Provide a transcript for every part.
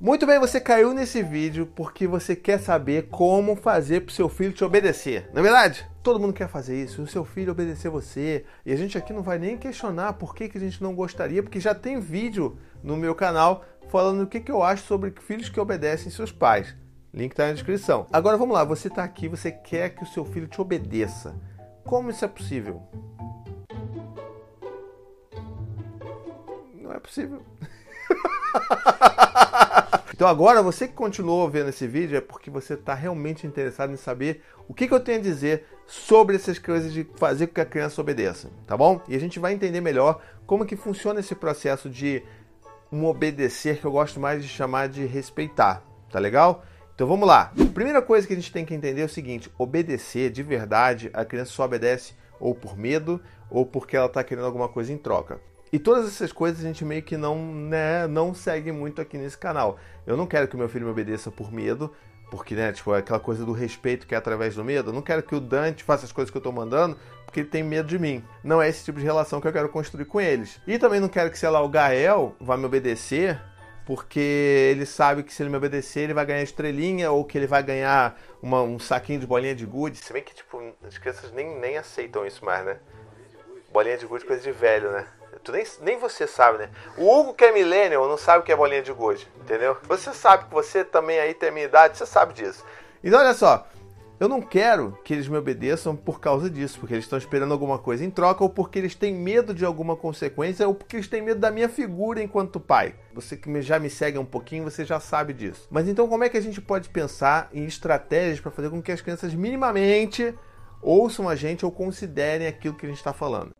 Muito bem, você caiu nesse vídeo porque você quer saber como fazer para o seu filho te obedecer, não é verdade? Todo mundo quer fazer isso, o seu filho obedecer você. E a gente aqui não vai nem questionar por que, que a gente não gostaria, porque já tem vídeo no meu canal falando o que, que eu acho sobre filhos que obedecem seus pais. Link está na descrição. Agora vamos lá, você está aqui, você quer que o seu filho te obedeça. Como isso é possível? Não é possível. Então agora você que continuou vendo esse vídeo é porque você está realmente interessado em saber o que, que, eu tenho a dizer sobre essas coisas de fazer com que a criança obedeça, tá bom? E a gente vai entender melhor como que funciona esse processo de um obedecer que eu gosto mais de chamar de respeitar, tá legal? Então vamos lá. Primeira coisa que a gente tem que entender é o seguinte: obedecer de verdade, a criança só obedece ou por medo ou porque ela está querendo alguma coisa em troca. E todas essas coisas a gente meio que não, né, não segue muito aqui nesse canal. Eu não quero que meu filho me obedeça por medo, porque, né, tipo, é aquela coisa do respeito que é através do medo. Eu não quero que o Dante faça as coisas que eu estou mandando porque ele tem medo de mim. Não é esse tipo de relação que eu quero construir com eles. E também não quero que, sei lá, o Gael vá me obedecer porque ele sabe que se ele me obedecer, ele vai ganhar estrelinha ou que ele vai ganhar uma, um saquinho de bolinha de gude. Se bem que, tipo, as crianças nem, nem aceitam isso mais, né? Bolinha de gude coisa de velho, né? Tu nem, nem você sabe, né? O Hugo que é millennial não sabe o que é bolinha de gude, entendeu? Você sabe que você também aí tem a minha idade, você sabe disso. Então olha só, eu não quero que eles me obedeçam por causa disso, porque eles estão esperando alguma coisa em troca, ou porque eles têm medo de alguma consequência, ou porque eles têm medo da minha figura enquanto pai. Você que já me segue um pouquinho, você já sabe disso. Mas então como é que a gente pode pensar em estratégias para fazer com que as crianças minimamente ouçam a gente ou considerem aquilo que a gente está falando?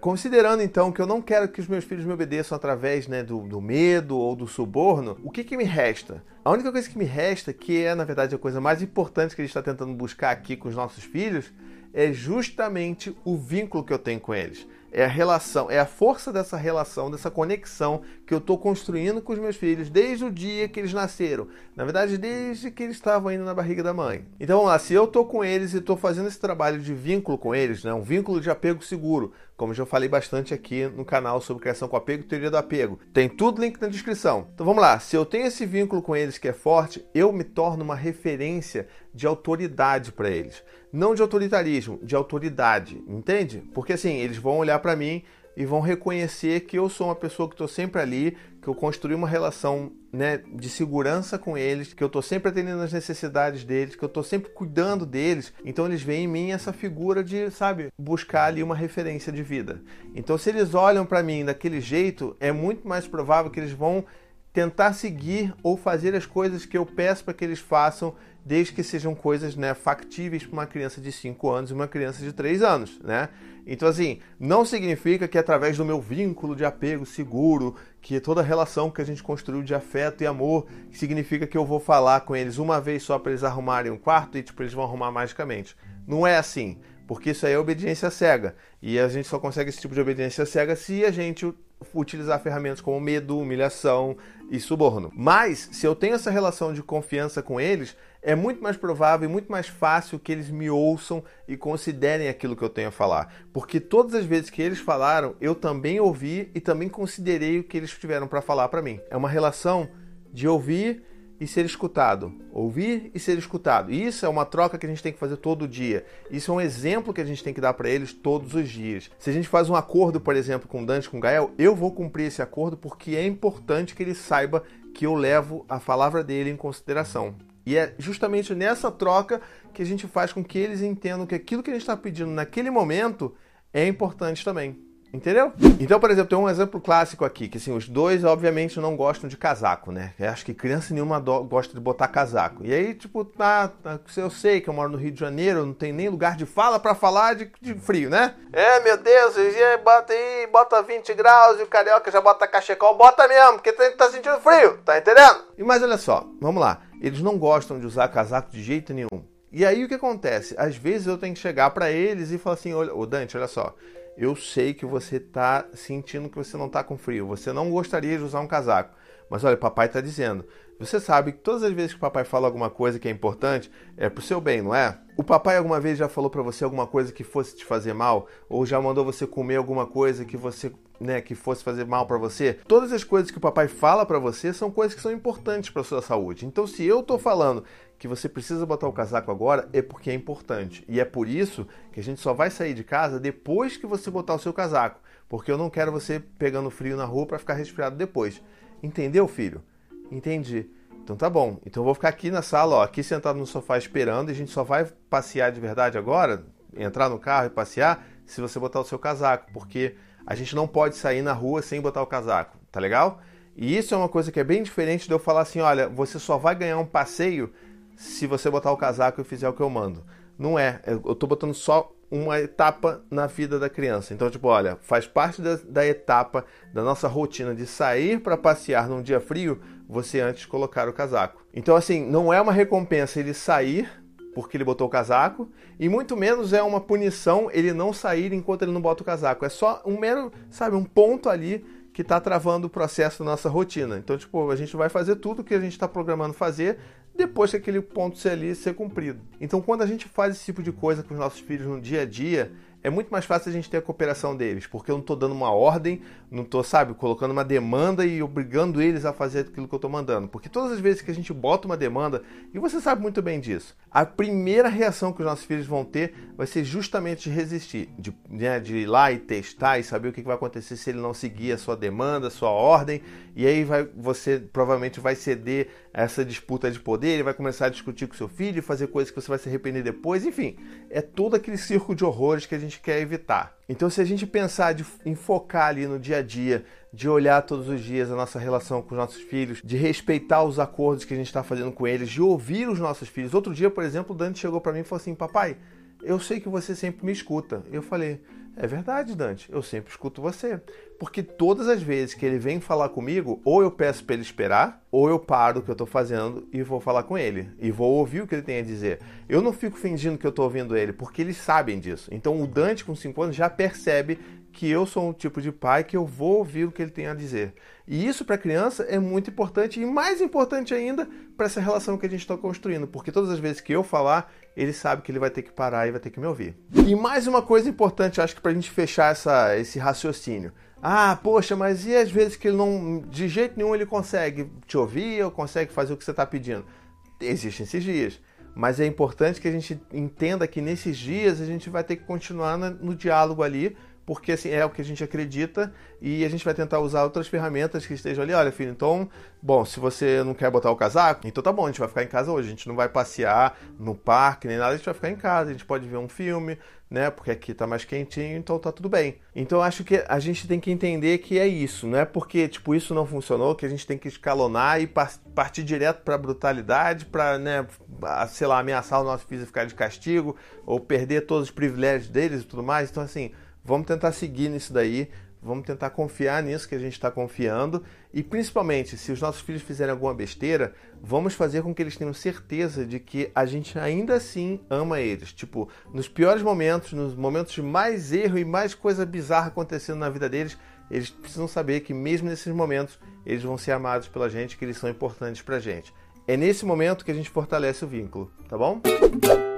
Considerando então que eu não quero que os meus filhos me obedeçam através né, do, do, medo ou do suborno, o que, que me resta? A única coisa que me resta, que é na verdade a coisa mais importante que a gente está tentando buscar aqui com os nossos filhos, é justamente o vínculo que eu tenho com eles é a relação, é a força dessa relação, dessa conexão que eu estou construindo com os meus filhos desde o dia que eles nasceram. Na verdade, desde que eles estavam indo na barriga da mãe. Então vamos lá, se eu estou com eles e estou fazendo esse trabalho de vínculo com eles, né, um vínculo de apego seguro, como já falei bastante aqui no canal sobre criação com apego e teoria do apego. Tem tudo link na descrição. Então vamos lá, se eu tenho esse vínculo com eles que é forte, eu me torno uma referência de autoridade para eles. Não de autoritarismo, de autoridade, entende? Porque assim, eles vão olhar para mim e vão reconhecer que eu sou uma pessoa que estou sempre ali, que eu construí uma relação né, de segurança com eles, que eu estou sempre atendendo as necessidades deles, que eu estou sempre cuidando deles. Então eles veem em mim essa figura de, sabe, buscar ali uma referência de vida. Então se eles olham para mim daquele jeito, é muito mais provável que eles vão tentar seguir ou fazer as coisas que eu peço para que eles façam, desde que sejam coisas né, factíveis para uma criança de 5 anos e uma criança de 3 anos. Né? Então, assim, não significa que através do meu vínculo de apego seguro, que toda a relação que a gente construiu de afeto e amor, significa que eu vou falar com eles uma vez só para eles arrumarem um quarto e tipo, eles vão arrumar magicamente. Não é assim, porque isso aí é obediência cega. E a gente só consegue esse tipo de obediência cega se a gente utilizar ferramentas como medo, humilhação e suborno. Mas, se eu tenho essa relação de confiança com eles, é muito mais provável e muito mais fácil que eles me ouçam e considerem aquilo que eu tenho a falar. Porque todas as vezes que eles falaram, eu também ouvi e também considerei o que eles tiveram para falar para mim. É uma relação de ouvir e ser escutado. Ouvir e ser escutado. Isso é uma troca que a gente tem que fazer todo dia. Isso é um exemplo que a gente tem que dar para eles todos os dias. Se a gente faz um acordo, por exemplo, com Dante, com Gael, eu vou cumprir esse acordo porque é importante que ele saiba que eu levo a palavra dele em consideração. E é justamente nessa troca que a gente faz com que eles entendam que aquilo que a gente está pedindo naquele momento é importante também. Entendeu? Então, por exemplo, tem um exemplo clássico aqui, que assim, os dois obviamente não gostam de casaco, né? Eu acho que criança nenhuma gosta de botar casaco. E aí, tipo, tá, tá, eu sei que eu moro no Rio de Janeiro, não tem nem lugar de fala para falar de, de, frio, né? É, meu Deus, bota aí, bota 20 graus e o carioca já bota cachecol, bota mesmo, porque tá, tá sentindo frio, tá entendendo? E mas olha só, vamos lá. Eles não gostam de usar casaco de jeito nenhum. E aí o que acontece? Às vezes eu tenho que chegar para eles e falar assim: ô Dante, olha só, eu sei que você está sentindo que você não está com frio, você não gostaria de usar um casaco. Mas olha, papai está dizendo. Você sabe que todas as vezes que o papai fala alguma coisa que é importante, é pro seu bem, não é? O papai alguma vez já falou para você alguma coisa que fosse te fazer mal? Ou já mandou você comer alguma coisa que você né, que fosse fazer mal para você. Todas as coisas que o papai fala para você são coisas que são importantes para sua saúde. Então, se eu tô falando que você precisa botar o casaco agora, é porque é importante. E é por isso que a gente só vai sair de casa depois que você botar o seu casaco, porque eu não quero você pegando frio na rua para ficar resfriado depois. Entendeu, filho? Entendi. Então tá bom. Então eu vou ficar aqui na sala, ó, aqui sentado no sofá esperando, e a gente só vai passear de verdade agora, entrar no carro e passear, se você botar o seu casaco, porque a gente não pode sair na rua sem botar o casaco, tá legal? E isso é uma coisa que é bem diferente de eu falar assim, olha, você só vai ganhar um passeio se você botar o casaco e fizer o que eu mando. Não é, eu tô botando só uma etapa na vida da criança. Então, tipo, olha, faz parte da, da etapa da nossa rotina de sair para passear num dia frio, você antes colocar o casaco. Então, assim, não é uma recompensa ele sair porque ele botou o casaco, e muito menos é uma punição ele não sair enquanto ele não bota o casaco. É só um mero, sabe, um ponto ali que está travando o processo da nossa rotina. Então, tipo, a gente vai fazer tudo que a gente está programando fazer depois que aquele ponto ser ali ser cumprido. Então, quando a gente faz esse tipo de coisa com os nossos filhos no dia a dia, é muito mais fácil a gente ter a cooperação deles, porque eu não estou dando uma ordem, não estou, sabe, colocando uma demanda e obrigando eles a fazer aquilo que eu estou mandando. Porque todas as vezes que a gente bota uma demanda, e você sabe muito bem disso, a primeira reação que os nossos filhos vão ter vai ser justamente resistir, de, né, de ir lá e testar e saber o que vai acontecer se ele não seguir a sua demanda, a sua ordem, e aí vai, você provavelmente vai ceder a essa disputa de poder, ele vai começar a discutir com seu filho, fazer coisas que você vai se arrepender depois, enfim, é todo aquele circo de horrores que a gente quer evitar. Então, se a gente pensar de, em focar ali no dia a dia, de olhar todos os dias a nossa relação com os nossos filhos, de respeitar os acordos que a gente está fazendo com eles, de ouvir os nossos filhos. Outro dia, por exemplo, o Dante chegou para mim e falou assim: Papai, eu sei que você sempre me escuta. Eu falei: É verdade, Dante, eu sempre escuto você. Porque todas as vezes que ele vem falar comigo, ou eu peço para ele esperar, ou eu paro o que eu estou fazendo e vou falar com ele. E vou ouvir o que ele tem a dizer. Eu não fico fingindo que eu estou ouvindo ele, porque eles sabem disso. Então o Dante, com 5 anos, já percebe que eu sou um tipo de pai que eu vou ouvir o que ele tem a dizer. E isso para a criança é muito importante e mais importante ainda para essa relação que a gente está construindo, porque todas as vezes que eu falar, ele sabe que ele vai ter que parar e vai ter que me ouvir. E mais uma coisa importante, acho que para a gente fechar essa, esse raciocínio. Ah, poxa, mas e às vezes que ele não, de jeito nenhum ele consegue te ouvir ou consegue fazer o que você está pedindo? Existem esses dias. Mas é importante que a gente entenda que nesses dias a gente vai ter que continuar no diálogo ali porque assim, é o que a gente acredita e a gente vai tentar usar outras ferramentas que estejam ali. Olha, filho, então, bom, se você não quer botar o casaco, então tá bom, a gente vai ficar em casa hoje. A gente não vai passear no parque nem nada, a gente vai ficar em casa, a gente pode ver um filme, né? Porque aqui tá mais quentinho, então tá tudo bem. Então acho que a gente tem que entender que é isso, não é porque tipo isso não funcionou que a gente tem que escalonar e partir direto para brutalidade, para, né, sei lá, ameaçar o nosso filho ficar de castigo ou perder todos os privilégios deles e tudo mais. Então assim, Vamos tentar seguir nisso daí, vamos tentar confiar nisso que a gente está confiando e principalmente, se os nossos filhos fizerem alguma besteira, vamos fazer com que eles tenham certeza de que a gente ainda assim ama eles. Tipo, nos piores momentos, nos momentos de mais erro e mais coisa bizarra acontecendo na vida deles, eles precisam saber que mesmo nesses momentos eles vão ser amados pela gente, que eles são importantes pra gente. É nesse momento que a gente fortalece o vínculo, tá bom?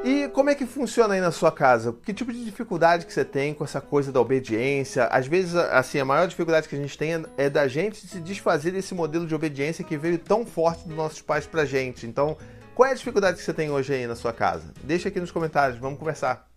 E como é que funciona aí na sua casa? Que tipo de dificuldade que você tem com essa coisa da obediência? Às vezes, assim, a maior dificuldade que a gente tem é da gente se desfazer desse modelo de obediência que veio tão forte dos nossos pais pra gente. Então, qual é a dificuldade que você tem hoje aí na sua casa? Deixa aqui nos comentários, vamos conversar.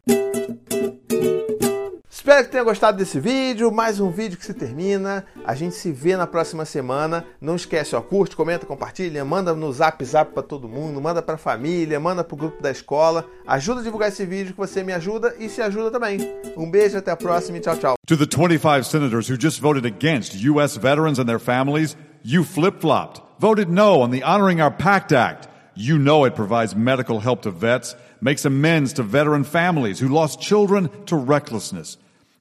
Espero que tenha gostado desse vídeo, mais um vídeo que se termina. A gente se vê na próxima semana. Não esquece, ó, curte, comenta, compartilha, manda no Zap Zap para todo mundo, manda para família, manda para o grupo da escola. Ajuda a divulgar esse vídeo que você me ajuda e se ajuda também. Um beijo, até a próxima e tchau, tchau. To the 25 senators who just voted against US veterans and their families, you flip-flopped. Voted no on the Honoring Our Pact Act. You know it provides medical help to vets, makes amends to veteran families who lost children to recklessness.